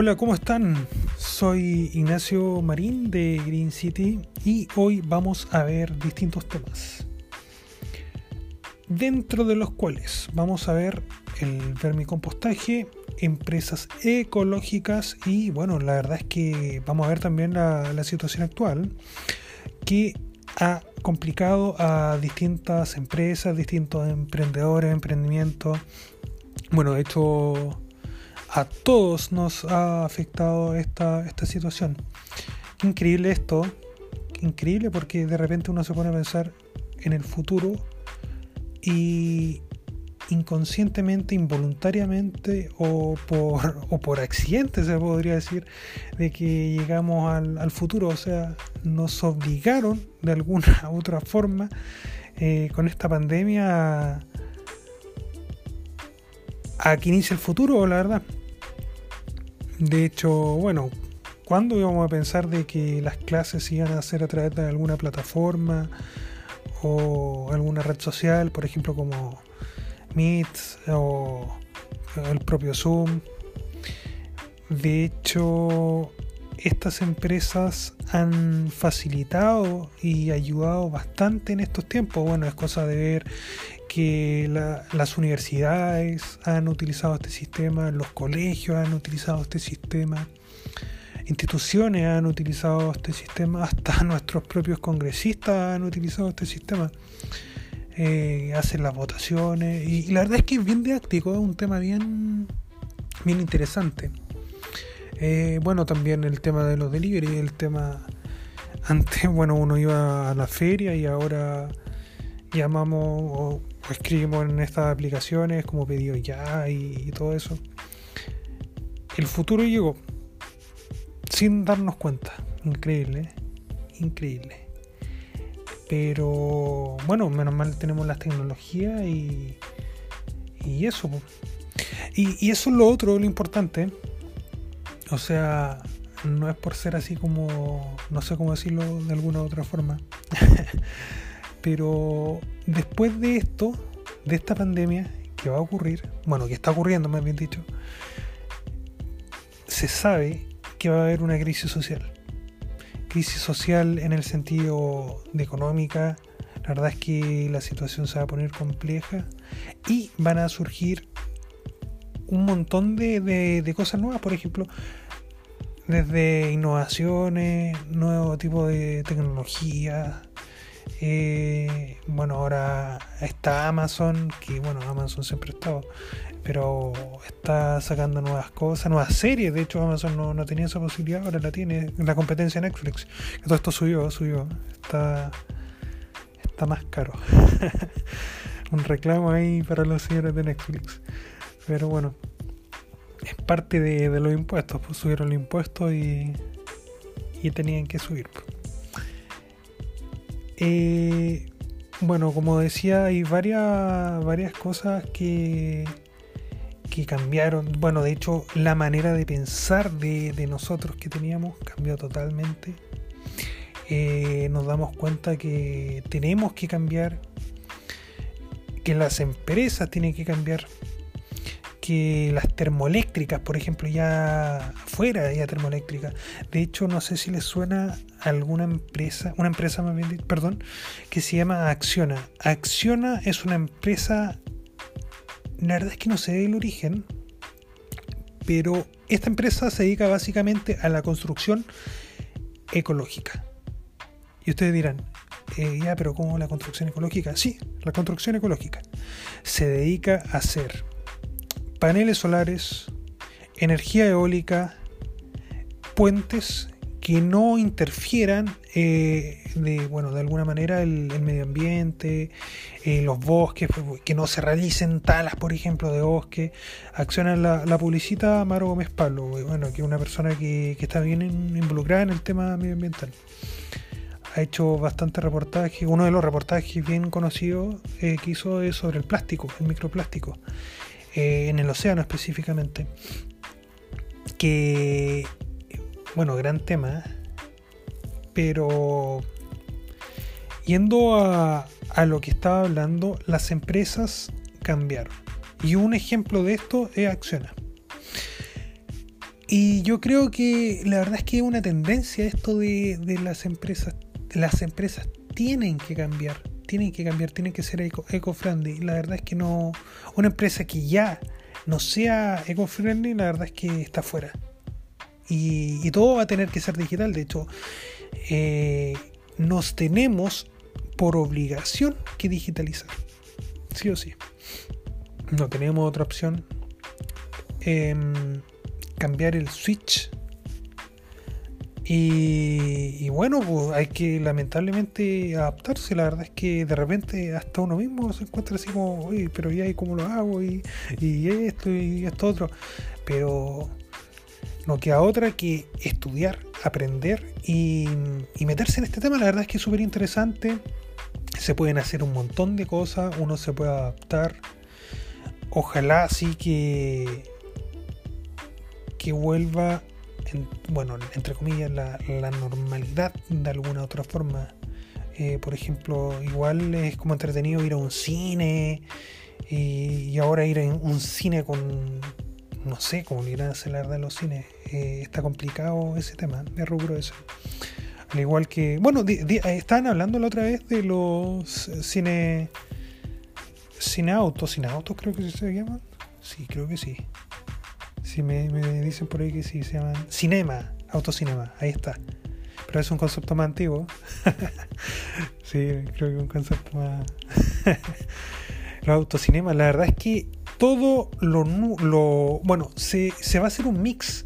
Hola, ¿cómo están? Soy Ignacio Marín de Green City y hoy vamos a ver distintos temas. Dentro de los cuales vamos a ver el vermicompostaje, empresas ecológicas y bueno, la verdad es que vamos a ver también la, situación actual que ha complicado a distintas empresas, distintos emprendedores, emprendimientos. Bueno, de hecho a todos nos ha afectado esta, esta situación. increíble esto, increíble porque de repente uno se pone a pensar en el futuro y inconscientemente, involuntariamente o por, o por accidente se podría decir de que llegamos al, al futuro, o sea, nos obligaron de alguna u otra forma eh, con esta pandemia a, a que inicie el futuro, la verdad. De hecho, bueno, ¿cuándo íbamos a pensar de que las clases iban a ser a través de alguna plataforma o alguna red social, por ejemplo como Meet o el propio Zoom? De hecho, estas empresas han facilitado y ayudado bastante en estos tiempos. Bueno, es cosa de ver que las universidades han utilizado este sistema, los colegios han utilizado este sistema, instituciones han utilizado este sistema, hasta nuestros propios congresistas han utilizado este sistema. Eh, hacen las votaciones y, la verdad es que es bien didáctico, es un tema bien, bien interesante. Eh, bueno, también el tema de los delivery, el tema antes, bueno, uno iba a la feria y ahora llamamos escribimos en estas aplicaciones como pedido ya y, todo eso. El futuro llegó sin darnos cuenta. Increíble, increíble. Pero bueno, menos mal tenemos las tecnologías y, y eso. Y, y eso es lo otro, lo importante. O sea, no es por ser así como, no sé cómo decirlo de alguna otra forma. Pero después de esto, de esta pandemia que va a ocurrir, bueno, que está ocurriendo más bien dicho, se sabe que va a haber una crisis social. Crisis social en el sentido de económica, la verdad es que la situación se va a poner compleja y van a surgir un montón de, de, cosas nuevas, por ejemplo, desde innovaciones, nuevo tipo de tecnología. Eh, bueno, ahora está Amazon, que bueno, Amazon siempre ha pero está sacando nuevas cosas, nuevas series. De hecho, Amazon no, no tenía esa posibilidad, ahora la tiene. La competencia Netflix. Todo esto subió, subió. Está, está más caro. Un reclamo ahí para los señores de Netflix. Pero bueno, es parte de, los impuestos, pues subieron los impuestos y, y tenían que subir. Eh, bueno, como decía, hay varias, varias cosas que, que cambiaron. Bueno, de hecho, la manera de pensar de, nosotros que teníamos cambió totalmente. Eh, nos damos cuenta que tenemos que cambiar, que las empresas tienen que cambiar, que las termoeléctricas, por ejemplo, ya fuera ya termoeléctrica. De hecho, no sé si les suena alguna empresa, una empresa más bien, perdón, que se llama Acciona. Acciona es una empresa, la verdad es que no sé el origen, pero esta empresa se dedica básicamente a la construcción ecológica. Y ustedes dirán, eh, ya, pero ¿cómo la construcción ecológica? Sí, la construcción ecológica se dedica a hacer paneles solares, energía eólica, puentes que no interfieran eh, de, bueno, de alguna manera el, medio ambiente, eh, los bosques, que no se realicen talas, por ejemplo, de bosque. Acciona la, la publicita Maro Gómez Pablo, bueno, que es una persona que, está bien involucrada en el tema medioambiental. Ha hecho bastante reportaje. Uno de los reportajes bien conocidos eh, que hizo es sobre el plástico, el microplástico. Eh, en el océano específicamente, que, bueno, gran tema, pero yendo a, a lo que estaba hablando, las empresas cambiaron. Y un ejemplo de esto es Acciona. Y yo creo que la verdad es que es una tendencia esto de, de las empresas. Las empresas tienen que cambiar, tienen que cambiar, tienen que ser eco-friendly. la verdad es que no. Una empresa que ya no sea eco-friendly, la verdad es que está fuera. Y, todo va a tener que ser digital. De hecho, eh, nos tenemos por obligación que digitalizar. Sí o sí. No tenemos otra opción. Em, cambiar el switch. Y, bueno, pues hay que lamentablemente adaptarse. La verdad es que de repente hasta uno mismo se encuentra así como, oye, pero ya, ¿cómo lo hago? Y, y esto y esto otro. Pero no queda otra que estudiar, aprender y, meterse en este tema. La verdad es que es súper interesante. Se pueden hacer un montón de cosas, uno se puede adaptar. Ojalá sí que, que vuelva, bueno, entre comillas, la, normalidad de alguna otra forma. Eh, por ejemplo, igual es como entretenido ir a un cine y, ahora ir a un cine con, no sé cómo le irán a hacer la los cines. Eh, está complicado ese tema, de rubro eso. Al igual que, bueno, eh, estaban hablando la otra vez de los cine, cine autos, cine autos creo que se llaman. Sí, creo que sí. Sí, me, dicen por ahí que sí, se llaman cinema, autocinema, ahí está. Pero es un concepto más antiguo. sí, creo que un concepto más... los autocinemas, la verdad es que todo lo, lo bueno, se, se, va a hacer un mix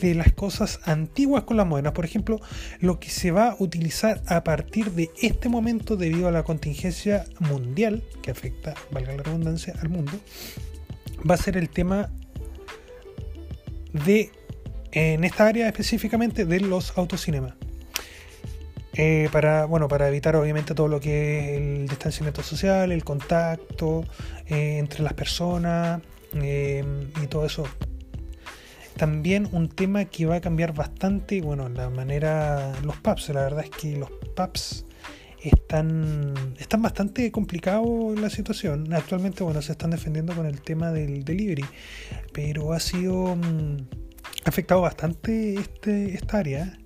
de las cosas antiguas con las modernas. Por ejemplo, lo que se va a utilizar a partir de este momento debido a la contingencia mundial que afecta, valga la redundancia, al mundo, va a ser el tema de, en esta área específicamente, de los autocinemas. Eh, para, bueno, para evitar obviamente todo lo que es el distanciamiento social, el contacto eh, entre las personas eh, y todo eso. También un tema que va a cambiar bastante, bueno, la manera, los pubs, la verdad es que los pubs están, están bastante complicados la situación. Actualmente, bueno, se están defendiendo con el tema del delivery, pero ha sido mm, afectado bastante este, esta área.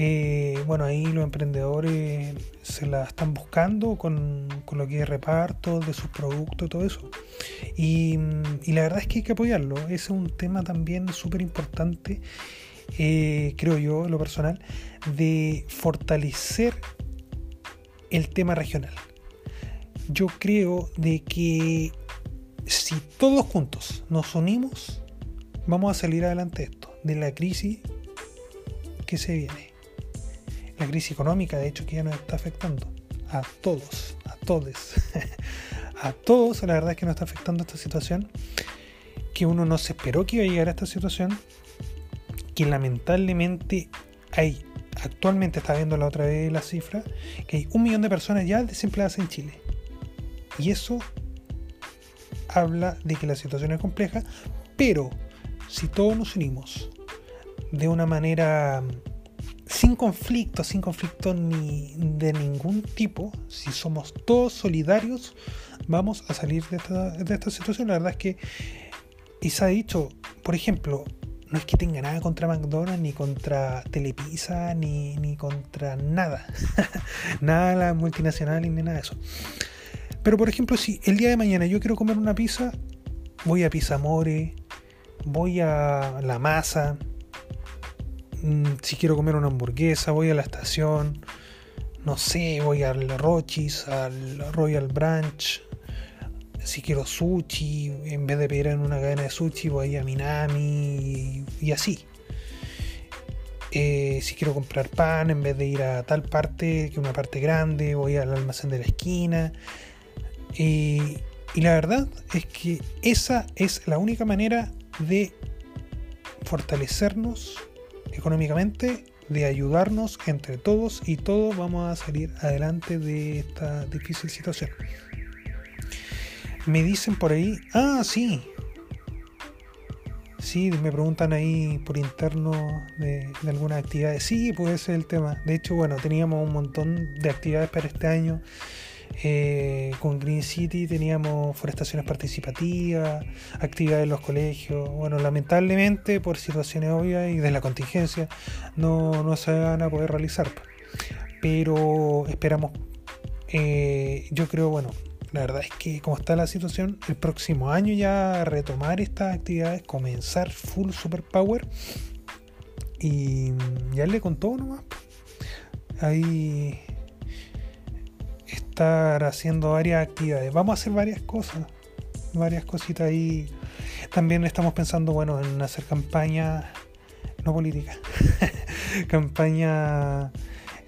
Eh, bueno, ahí los emprendedores se la están buscando con, lo que es reparto de sus productos y todo eso. Y, la verdad es que hay que apoyarlo. Ese es un tema también súper importante, eh, creo yo, en lo personal, de fortalecer el tema regional. Yo creo de que si todos juntos nos unimos, vamos a salir adelante de esto, de la crisis que se viene la crisis económica, de hecho, que ya nos está afectando a todos, a todos, a todos, la verdad es que nos está afectando esta situación, que uno no se esperó que iba a llegar a esta situación, que lamentablemente hay, actualmente está viendo la otra vez la cifra, que hay un millón de personas ya desempleadas en Chile. Y eso habla de que la situación es compleja, pero si todos nos unimos de una manera sin conflicto, sin conflicto ni de ningún tipo, si somos todos solidarios, vamos a salir de esta, situación. La verdad es que, y se ha dicho, por ejemplo, no es que tenga nada contra McDonald's, ni contra Telepizza, ni, ni contra nada. nada de la multinacional, ni nada de eso. Pero por ejemplo, si el día de mañana yo quiero comer una pizza, voy a Pizza More, voy a La Masa, Mm, si quiero comer una hamburguesa, voy a la estación, no sé, voy al Rochis, al Royal Branch. Si quiero sushi, en vez de pedir en una cadena de sushi, voy a Minami y, así. Eh, si quiero comprar pan, en vez de ir a tal parte, que una parte grande, voy al almacén de la esquina. y la verdad es que esa es la única manera de fortalecernos económicamente, de ayudarnos entre todos y todos vamos a salir adelante de esta difícil situación. Me dicen por ahí, ah, sí. Sí, me preguntan ahí por interno de, de algunas actividades. Sí, puede ser el tema. De hecho, bueno, teníamos un montón de actividades para este año. Eh, con Green City teníamos forestaciones participativas, actividades en los colegios. Bueno, lamentablemente por situaciones obvias y de la contingencia no, no se van a poder realizar. Pero esperamos, eh, yo creo, bueno, la verdad es que como está la situación, el próximo año ya retomar estas actividades, comenzar full superpower y ya le contó nomás. Ahí estar haciendo varias actividades. Vamos a hacer varias cosas, varias cositas ahí. También estamos pensando, bueno, en hacer campaña, no política, campaña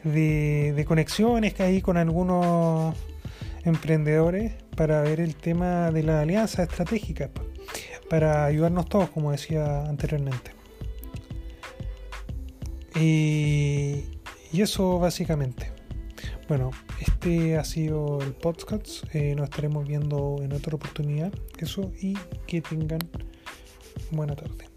de, de conexiones que hay con algunos emprendedores para ver el tema de la alianza estratégica, para ayudarnos todos, como decía anteriormente. Y, y eso básicamente. Bueno, este ha sido el podcast. Eh, nos estaremos viendo en otra oportunidad. Eso y que tengan buena tarde.